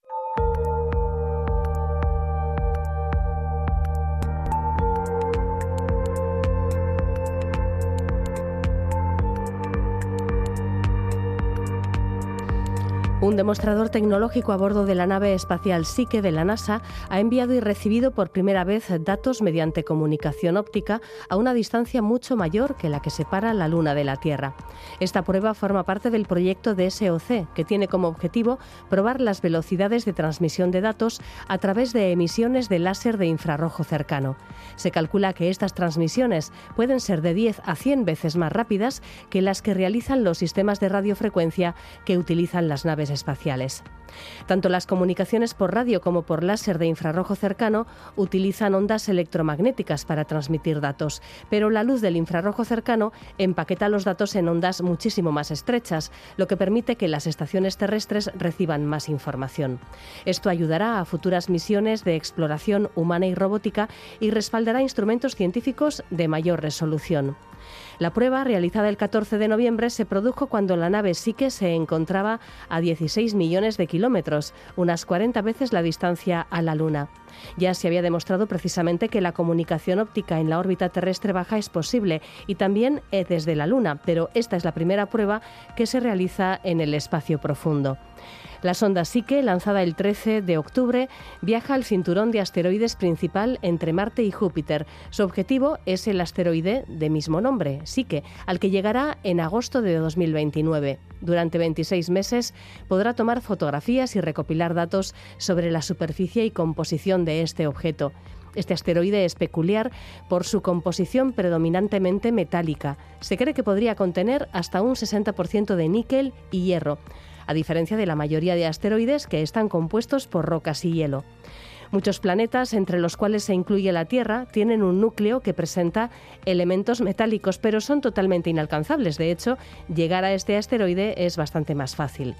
Un demostrador tecnológico a bordo de la nave espacial Psyche de la NASA ha enviado y recibido por primera vez datos mediante comunicación óptica a una distancia mucho mayor que la que separa la Luna de la Tierra. Esta prueba forma parte del proyecto de SOC, que tiene como objetivo probar las velocidades de transmisión de datos a través de emisiones de láser de infrarrojo cercano. Se calcula que estas transmisiones pueden ser de 10 a 100 veces más rápidas que las que realizan los sistemas de radiofrecuencia que utilizan las naves espaciales. Tanto las comunicaciones por radio como por láser de infrarrojo cercano utilizan ondas electromagnéticas para transmitir datos, pero la luz del infrarrojo cercano empaqueta los datos en ondas muchísimo más estrechas, lo que permite que las estaciones terrestres reciban más información. Esto ayudará a futuras misiones de exploración humana y robótica y respaldará instrumentos científicos de mayor resolución. La prueba, realizada el 14 de noviembre, se produjo cuando la nave Psyche se encontraba a 16 millones de kilómetros, unas 40 veces la distancia a la Luna. Ya se había demostrado precisamente que la comunicación óptica en la órbita terrestre baja es posible y también eh, desde la Luna, pero esta es la primera prueba que se realiza en el espacio profundo. La sonda Psyche, lanzada el 13 de octubre, viaja al cinturón de asteroides principal entre Marte y Júpiter. Su objetivo es el asteroide de mismo nombre, Psyche, al que llegará en agosto de 2029. Durante 26 meses podrá tomar fotografías y recopilar datos sobre la superficie y composición de este objeto. Este asteroide es peculiar por su composición predominantemente metálica. Se cree que podría contener hasta un 60% de níquel y hierro a diferencia de la mayoría de asteroides que están compuestos por rocas y hielo. Muchos planetas, entre los cuales se incluye la Tierra, tienen un núcleo que presenta elementos metálicos, pero son totalmente inalcanzables. De hecho, llegar a este asteroide es bastante más fácil.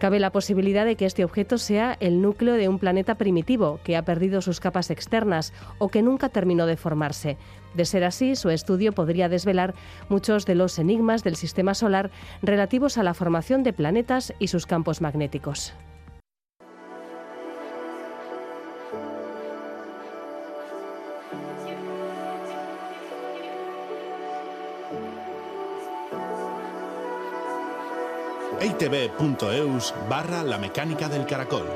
Cabe la posibilidad de que este objeto sea el núcleo de un planeta primitivo que ha perdido sus capas externas o que nunca terminó de formarse. De ser así, su estudio podría desvelar muchos de los enigmas del sistema solar relativos a la formación de planetas y sus campos magnéticos. barra la mecánica del caracol.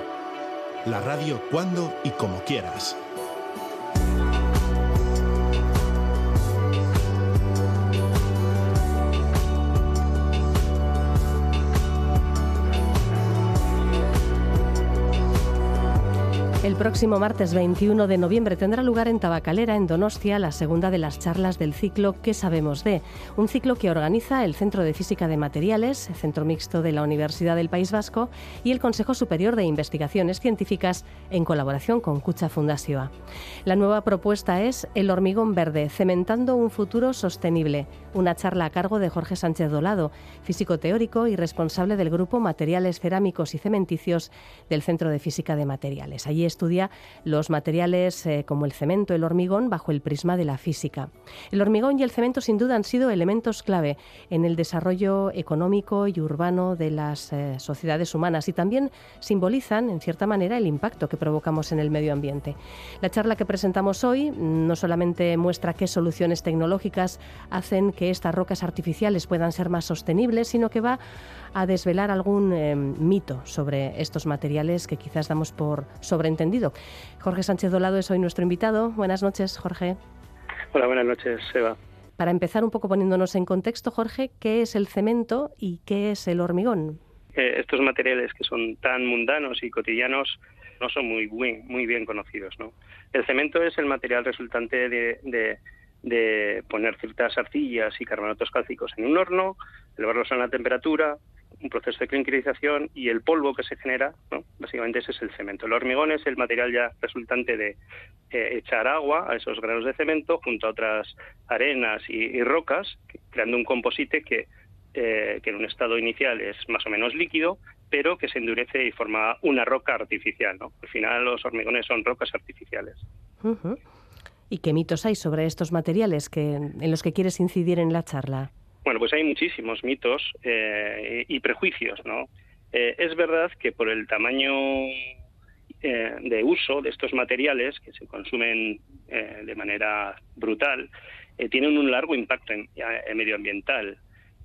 La radio cuando y como quieras. El próximo martes 21 de noviembre tendrá lugar en Tabacalera, en Donostia, la segunda de las charlas del ciclo ¿Qué sabemos de? Un ciclo que organiza el Centro de Física de Materiales, Centro Mixto de la Universidad del País Vasco y el Consejo Superior de Investigaciones Científicas en colaboración con Cucha Fundación. La nueva propuesta es El hormigón verde, cementando un futuro sostenible. Una charla a cargo de Jorge Sánchez Dolado, físico teórico y responsable del grupo Materiales Cerámicos y Cementicios del Centro de Física de Materiales. Allí estudia los materiales eh, como el cemento, el hormigón, bajo el prisma de la física. El hormigón y el cemento sin duda han sido elementos clave en el desarrollo económico y urbano de las eh, sociedades humanas y también simbolizan, en cierta manera, el impacto que provocamos en el medio ambiente. La charla que presentamos hoy no solamente muestra qué soluciones tecnológicas hacen que estas rocas artificiales puedan ser más sostenibles, sino que va a desvelar algún eh, mito sobre estos materiales que quizás damos por sobreentendido. Jorge Sánchez Dolado es hoy nuestro invitado. Buenas noches, Jorge. Hola, buenas noches, Eva. Para empezar un poco poniéndonos en contexto, Jorge, ¿qué es el cemento y qué es el hormigón? Eh, estos materiales que son tan mundanos y cotidianos no son muy, muy, bien conocidos. ¿no? El cemento es el material resultante de, de, poner ciertas arcillas y carbonatos cálcicos en un horno, elevarlos a una temperatura, un proceso de cliniquización y el polvo que se genera, básicamente ese es el cemento. El hormigón es el material ya resultante de eh, echar agua a esos granos de cemento junto a otras arenas y rocas, creando un composite que eh, que en un estado inicial es más o menos líquido, pero que se endurece y forma una roca artificial. Al final los hormigones son rocas artificiales. ¿Y qué mitos hay sobre estos materiales que, en los que quieres incidir en la charla? Bueno, pues hay muchísimos mitos eh, y prejuicios, ¿no? Eh, es verdad que por el tamaño de uso de estos materiales, que se consumen de manera brutal, tienen un largo impacto medioambiental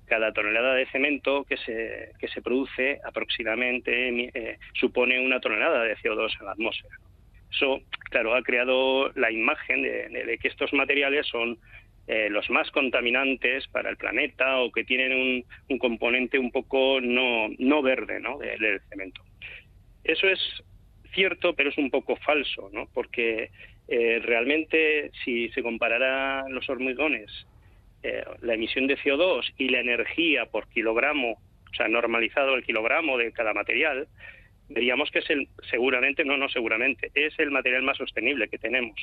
cada tonelada de cemento que se, que se produce aproximadamente eh, supone una tonelada de CO2 en la atmósfera. Eso, claro, ha creado la imagen de, que estos materiales son eh, los más contaminantes para el planeta o que tienen un, componente un poco no, no verde ¿no? del cemento. Eso es cierto, pero es un poco falso, ¿no? porque eh, realmente si se comparara los hormigones eh, la emisión de CO2 y la energía por kilogramo, o sea, normalizado el kilogramo de cada material, veríamos que es el, seguramente, no, no seguramente, es el material más sostenible que tenemos.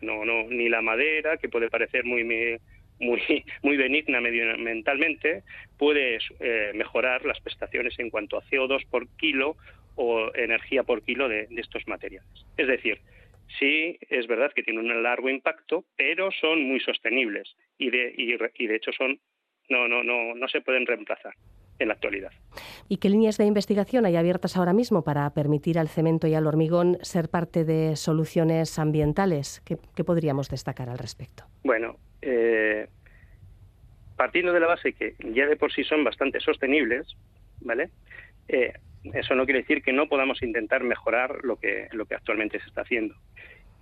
No, no, ni la madera, que puede parecer muy, muy, [laughs] muy benigna medioambientalmente, puede eh, mejorar las prestaciones en cuanto a CO2 por kilo o energía por kilo de estos materiales. Es decir, sí es verdad que tienen un largo impacto, pero son muy sostenibles y de, y, de hecho son no, no, no, no se pueden reemplazar en la actualidad. ¿Y qué líneas de investigación hay abiertas ahora mismo para permitir al cemento y al hormigón ser parte de soluciones ambientales? ¿Qué, podríamos destacar al respecto? Bueno, eh, partiendo de la base que ya de por sí son bastante sostenibles, ¿vale? Eh, eso no quiere decir que no podamos intentar mejorar lo que, lo que actualmente se está haciendo.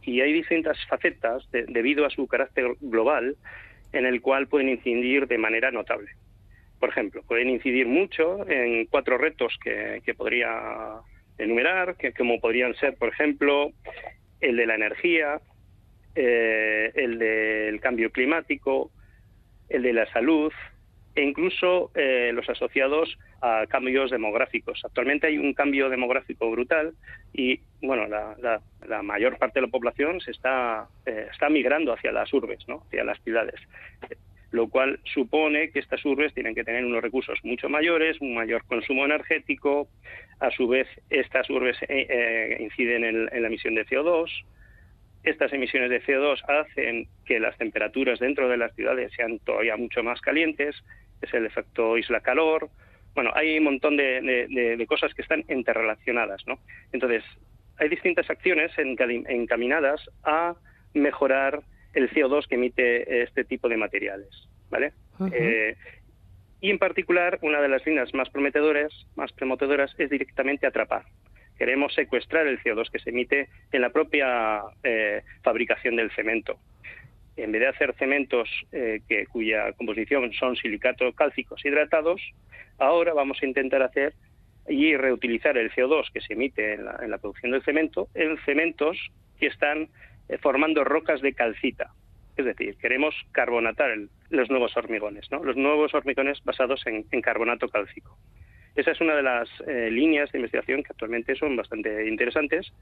Y hay distintas facetas debido a su carácter global en el cual pueden incidir de manera notable. Por ejemplo, pueden incidir mucho en cuatro retos que, podría enumerar, que como podrían ser, por ejemplo, el de la energía, eh, el del cambio climático, el de la salud, e incluso eh, los asociados a cambios demográficos. Actualmente hay un cambio demográfico brutal y bueno, la, mayor parte de la población se está, eh, está migrando hacia las urbes, ¿no? hacia las ciudades, lo cual supone que estas urbes tienen que tener unos recursos mucho mayores, un mayor consumo energético, a su vez estas urbes eh, inciden en la emisión de CO2, estas emisiones de CO2 hacen que las temperaturas dentro de las ciudades sean todavía mucho más calientes, es el efecto isla-calor. Bueno, hay un montón de, cosas que están interrelacionadas, ¿no? Entonces, hay distintas acciones encaminadas a mejorar el CO2 que emite este tipo de materiales, ¿vale? Eh, y en particular, una de las líneas más prometedoras, más prometedoras es directamente atrapar. Queremos secuestrar el CO2 que se emite en la propia eh, fabricación del cemento en vez de hacer cementos eh, que, cuya composición son silicatos cálcicos hidratados, ahora vamos a intentar hacer y reutilizar el CO2 que se emite en la, producción del cemento en cementos que están formando rocas de calcita. Es decir, queremos carbonatar los nuevos hormigones, ¿no? los nuevos hormigones basados en, carbonato cálcico. Esa es una de las eh, líneas de investigación que actualmente son bastante interesantes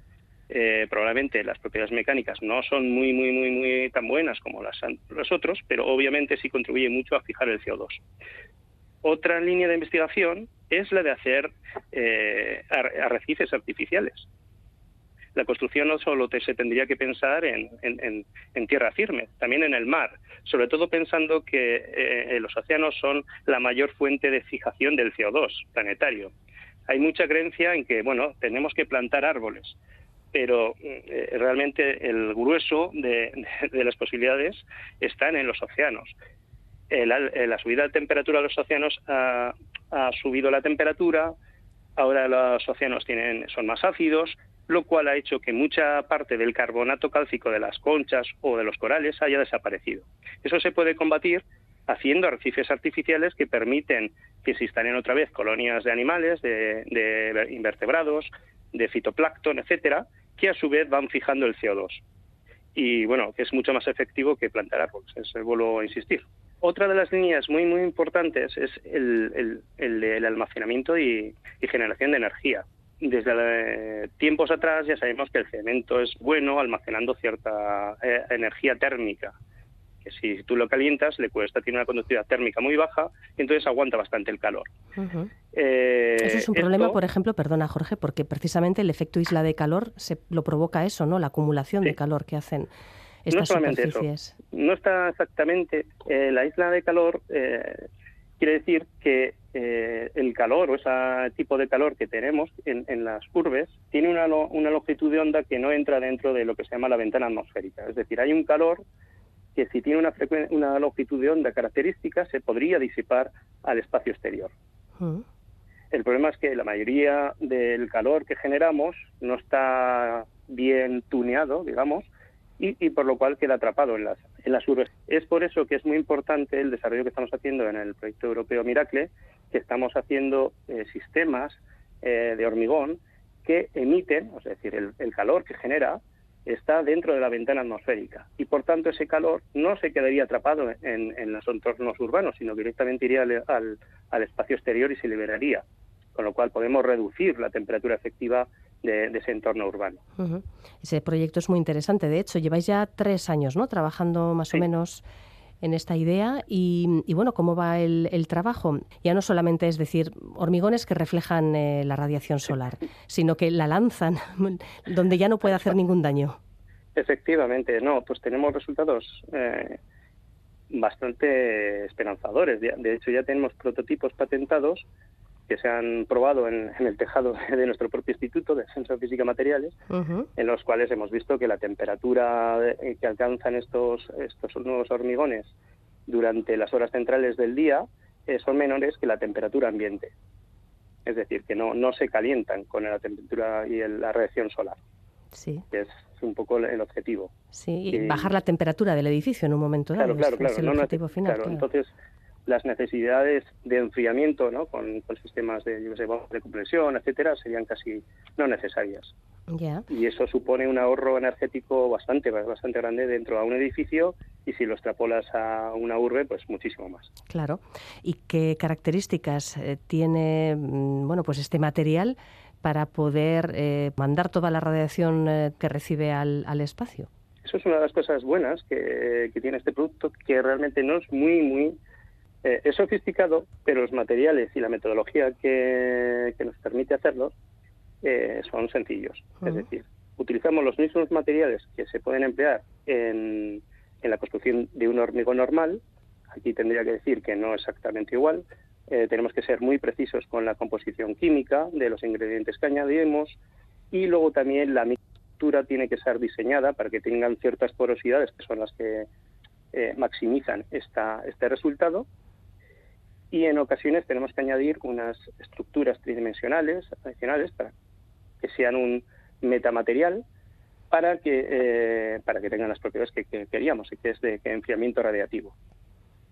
eh, probablemente las propiedades mecánicas no son muy, muy, muy, muy tan buenas como las los otros, pero obviamente sí contribuye mucho a fijar el CO2. Otra línea de investigación es la de hacer eh, arrecifes artificiales. La construcción no solo se tendría que pensar en, tierra firme, también en el mar, sobre todo pensando que eh, los océanos son la mayor fuente de fijación del CO2 planetario. Hay mucha creencia en que, bueno, tenemos que plantar árboles, pero eh, realmente el grueso de, [laughs] las posibilidades están en los océanos. la subida de temperatura de los océanos ha, subido la temperatura, ahora los océanos tienen, son más ácidos, lo cual ha hecho que mucha parte del carbonato cálcico de las conchas o de los corales haya desaparecido. Eso se puede combatir haciendo arrecifes artificiales que permiten que se instalen otra vez colonias de animales, de, invertebrados, de fitoplancton, etcétera, que a su vez van fijando el CO2. Y bueno, que es mucho más efectivo que plantar árboles, eso vuelvo a insistir. Otra de las líneas muy, muy importantes es el, almacenamiento y, generación de energía. Desde eh, tiempos atrás ya sabemos que el cemento es bueno almacenando cierta eh, energía térmica si tú lo calientas le cuesta, tiene una conductividad térmica muy baja y entonces aguanta bastante el calor. Eh, eso es un problema, por ejemplo, perdona Jorge, porque precisamente el efecto isla de calor se lo provoca eso, ¿no? La acumulación de calor que hacen estas no superficies. No está exactamente. Eh, la isla de calor eh, quiere decir que el calor o ese tipo de calor que tenemos en, las urbes tiene una, una longitud de onda que no entra dentro de lo que se llama la ventana atmosférica. Es decir, hay un calor que si tiene una, una longitud de onda característica se podría disipar al espacio exterior. El problema es que la mayoría del calor que generamos no está bien tuneado, digamos, y, por lo cual queda atrapado en las, en las urbes. Es por eso que es muy importante el desarrollo que estamos haciendo en el proyecto europeo Miracle, que estamos haciendo eh, sistemas eh, de hormigón que emiten, es decir, el calor que genera, está dentro de la ventana atmosférica y por tanto ese calor no se quedaría atrapado en, los entornos urbanos, sino directamente iría al, espacio exterior y se liberaría, con lo cual podemos reducir la temperatura efectiva de, ese entorno urbano. Ese proyecto es muy interesante, de hecho, lleváis ya tres años ¿no? trabajando más o menos en esta idea y, bueno, ¿cómo va el, trabajo? Ya no solamente es decir hormigones que reflejan eh, la radiación solar, sino que la lanzan [laughs] donde ya no puede hacer ningún daño. Efectivamente, no, pues tenemos resultados eh, bastante esperanzadores. De hecho, ya tenemos prototipos patentados que se han probado en, el tejado [laughs] de nuestro propio instituto de Ciencia de Física Materiales, en los cuales hemos visto que la temperatura que alcanzan estos, estos nuevos hormigones durante las horas centrales del día eh, son menores que la temperatura ambiente. Es decir, que no, no se calientan con la temperatura y la radiación solar. Sí. Que es un poco el objetivo. Sí, y, bajar la temperatura del edificio en un momento dado. Claro, claro, claro. el objetivo final, claro. Entonces, las necesidades de enfriamiento ¿no? con, sistemas de, de compresión, etcétera, serían casi no necesarias. Y eso supone un ahorro energético bastante, bastante grande dentro de un edificio y si lo extrapolas a una urbe, pues muchísimo más. Claro. ¿Y qué características eh, tiene mm, bueno, pues este material para poder eh, mandar toda la radiación eh, que recibe al, al espacio? Eso es una de las cosas buenas que, que tiene este producto, que realmente no es muy, muy eh, es sofisticado, pero los materiales y la metodología que, nos permite hacerlo eh, son sencillos. Es decir, utilizamos los mismos materiales que se pueden emplear en, la construcción de un hormigón normal. Aquí tendría que decir que no exactamente igual. Eh, tenemos que ser muy precisos con la composición química de los ingredientes que añadimos y luego también la mixtura tiene que ser diseñada para que tengan ciertas porosidades que son las que maximizan esta, este resultado y en ocasiones tenemos que añadir unas estructuras tridimensionales adicionales para que sean un metamaterial para que eh, para que tengan las propiedades que, queríamos y que es de enfriamiento radiativo.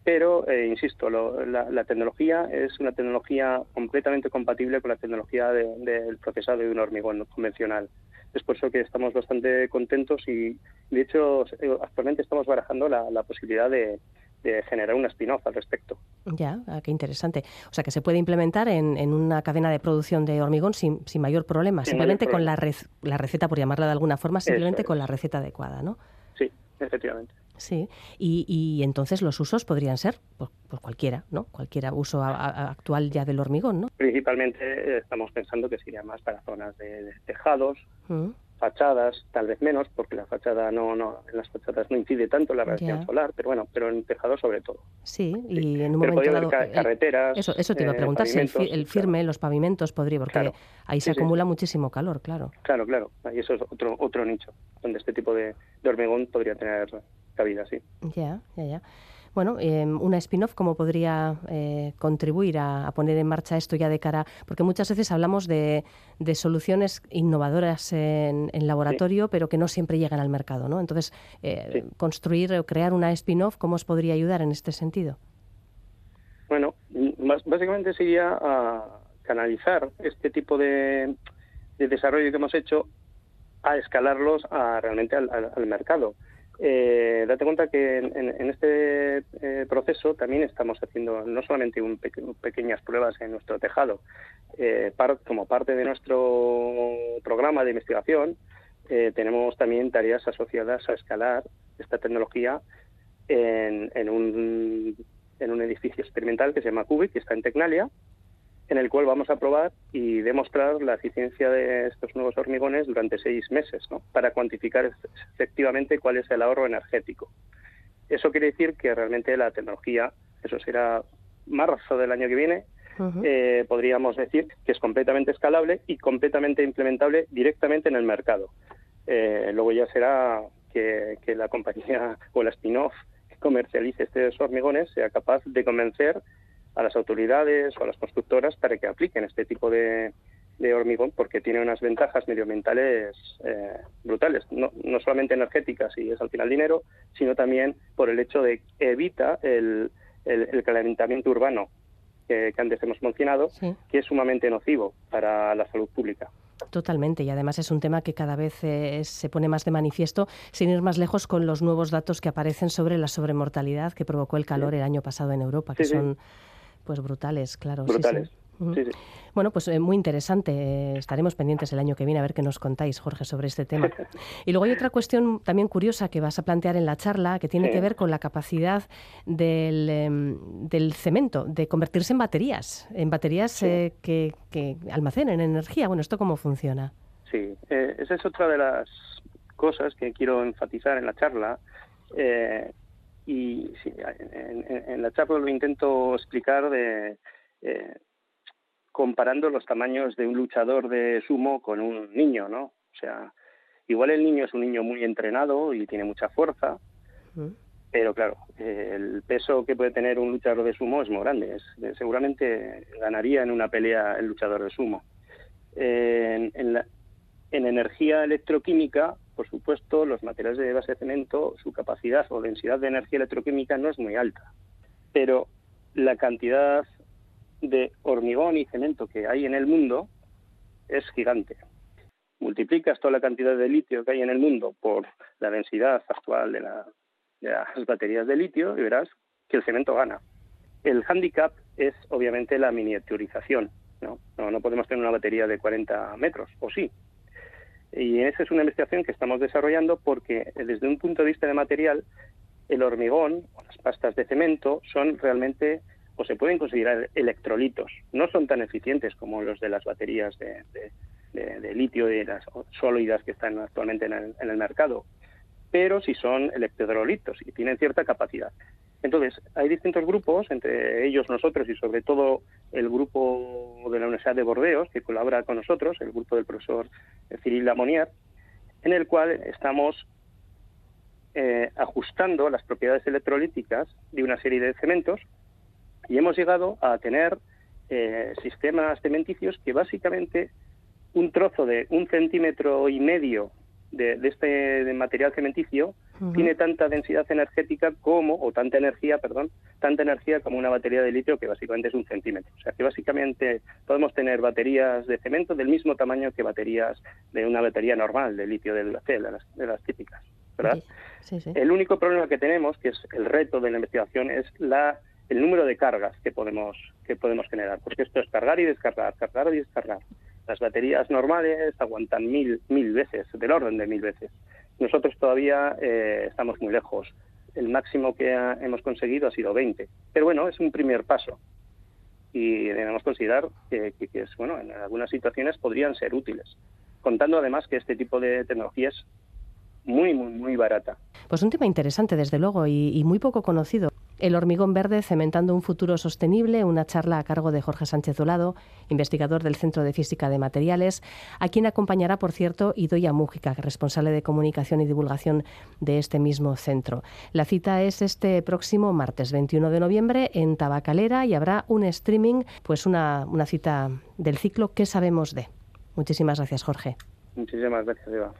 Pero eh, insisto la, tecnología es una tecnología completamente compatible con la tecnología del procesado de un hormigón convencional. Es por eso que estamos bastante contentos y de hecho eh, actualmente estamos barajando la posibilidad de, de generar un spin-off al respecto. Ya, ah, qué interesante. O sea, que se puede implementar en, en una cadena de producción de hormigón sin, sin mayor problema, simplemente con la, la receta, por llamarla de alguna forma, simplemente con la receta adecuada, ¿no? Sí, efectivamente. Sí, y, y entonces los usos podrían ser por, cualquiera, ¿no? Cualquiera uso actual ya del hormigón, ¿no? Principalmente eh, estamos pensando que sería más para zonas de, tejados, mm fachadas, tal vez menos, porque la fachada no, no, en las fachadas no incide tanto la radiación solar, pero bueno, pero en tejados sobre todo. Sí, y en un momento dado, eh, carreteras. Eso, eso te iba a eh, preguntar, si el, firme, los pavimentos podría, porque ahí se acumula muchísimo calor, claro. Claro, claro, ahí eso es otro, otro nicho, donde este tipo de, de hormigón podría tener cabida, sí. Ya, ya, ya. Bueno, em, una spin-off, ¿cómo podría eh, contribuir a, poner en marcha esto ya de cara? Porque muchas veces hablamos de, soluciones innovadoras en, laboratorio, pero que no siempre llegan al mercado, ¿no? Entonces, eh, construir o crear una spin-off, ¿cómo os podría ayudar en este sentido? Bueno, básicamente sería a canalizar este tipo de, desarrollo que hemos hecho a escalarlos a, realmente al mercado. Eh, date cuenta que en, este eh, proceso también estamos haciendo no solamente un pequeñas pruebas en nuestro tejado, eh, como parte de nuestro programa de investigación, eh, tenemos también tareas asociadas a escalar esta tecnología en, en, un, en un edificio experimental que se llama Cubic, que está en Tecnalia, en el cual vamos a probar y demostrar la eficiencia de estos nuevos hormigones durante seis meses, ¿no? para cuantificar efectivamente cuál es el ahorro energético. Eso quiere decir que realmente la tecnología, eso será marzo del año que viene, eh, podríamos decir que es completamente escalable y completamente implementable directamente en el mercado. Eh, luego ya será que, que la compañía o la spin-off que comercialice estos hormigones sea capaz de convencer a las autoridades o a las constructoras para que apliquen este tipo de, hormigón porque tiene unas ventajas medioambientales eh, brutales, no, no, solamente energéticas y es al final dinero, sino también por el hecho de que evita el, el, calentamiento urbano que, antes hemos mencionado, que es sumamente nocivo para la salud pública. Totalmente, y además es un tema que cada vez eh, se pone más de manifiesto, sin ir más lejos con los nuevos datos que aparecen sobre la sobremortalidad que provocó el calor el año pasado en Europa, que son pues brutales, claro. Brutales. Bueno, pues eh, muy interesante. Eh, estaremos pendientes el año que viene a ver qué nos contáis, Jorge, sobre este tema. [laughs] Y luego hay otra cuestión también curiosa que vas a plantear en la charla, que tiene que ver con la capacidad del, em, del, cemento de convertirse en baterías, en baterías eh, que, que, almacenen energía. Bueno, ¿esto cómo funciona? Sí, esa es otra de las cosas que quiero enfatizar en la charla y en, la charla lo intento explicar de eh, comparando los tamaños de un luchador de sumo con un niño, ¿no? O sea, igual el niño es un niño muy entrenado y tiene mucha fuerza, pero claro, el peso que puede tener un luchador de sumo es muy grande. seguramente ganaría en una pelea el luchador de sumo. en, en energía electroquímica, por supuesto, los materiales de base de cemento, su capacidad o densidad de energía electroquímica no es muy alta, pero la cantidad de hormigón y cemento que hay en el mundo es gigante. Multiplicas toda la cantidad de litio que hay en el mundo por la densidad actual de, las baterías de litio y verás que el cemento gana. El hándicap es obviamente la miniaturización. ¿no? No, no podemos tener una batería de 40 metros, o sí, y esa es una investigación que estamos desarrollando porque desde un punto de vista de material, el hormigón o las pastas de cemento son realmente o se pueden considerar electrolitos. No son tan eficientes como los de las baterías de, litio y las sólidas que están actualmente en el, mercado, pero sí son electrolitos y tienen cierta capacidad. Entonces, hay distintos grupos, entre ellos nosotros y sobre todo el grupo de la Universidad de Bordeos, que colabora con nosotros, el grupo del profesor Cyril Lamonier, en el cual estamos eh, ajustando las propiedades electrolíticas de una serie de cementos y hemos llegado a tener eh, sistemas cementicios que básicamente un trozo de un centímetro y medio de, este material cementicio tiene tanta densidad energética como, o tanta energía, perdón, tanta energía como una batería de litio que básicamente es un centímetro. O sea que básicamente podemos tener baterías de cemento del mismo tamaño que baterías de una batería normal de litio de Duracell, de las, de las típicas. ¿verdad? El único problema que tenemos, que es el reto de la investigación, es la el número de cargas que podemos que podemos generar, porque esto es cargar y descargar, cargar y descargar. Las baterías normales aguantan mil, mil veces, del orden de mil veces. Nosotros todavía eh, estamos muy lejos. El máximo que hemos conseguido ha sido 20. Pero bueno, es un primer paso. Y debemos considerar que, es, bueno, en algunas situaciones podrían ser útiles. Contando además que este tipo de tecnología es muy, muy, muy barata. Pues un tema interesante, desde luego, y, muy poco conocido. El hormigón verde cementando un futuro sostenible, una charla a cargo de Jorge Sánchez Dolado, investigador del Centro de Física de Materiales, a quien acompañará, por cierto, Idoia Mújica, responsable de comunicación y divulgación de este mismo centro. La cita es este próximo martes 21 de noviembre en Tabacalera y habrá un streaming, pues una, una cita del ciclo ¿Qué sabemos de? Muchísimas gracias, Jorge. Muchísimas gracias, Eva.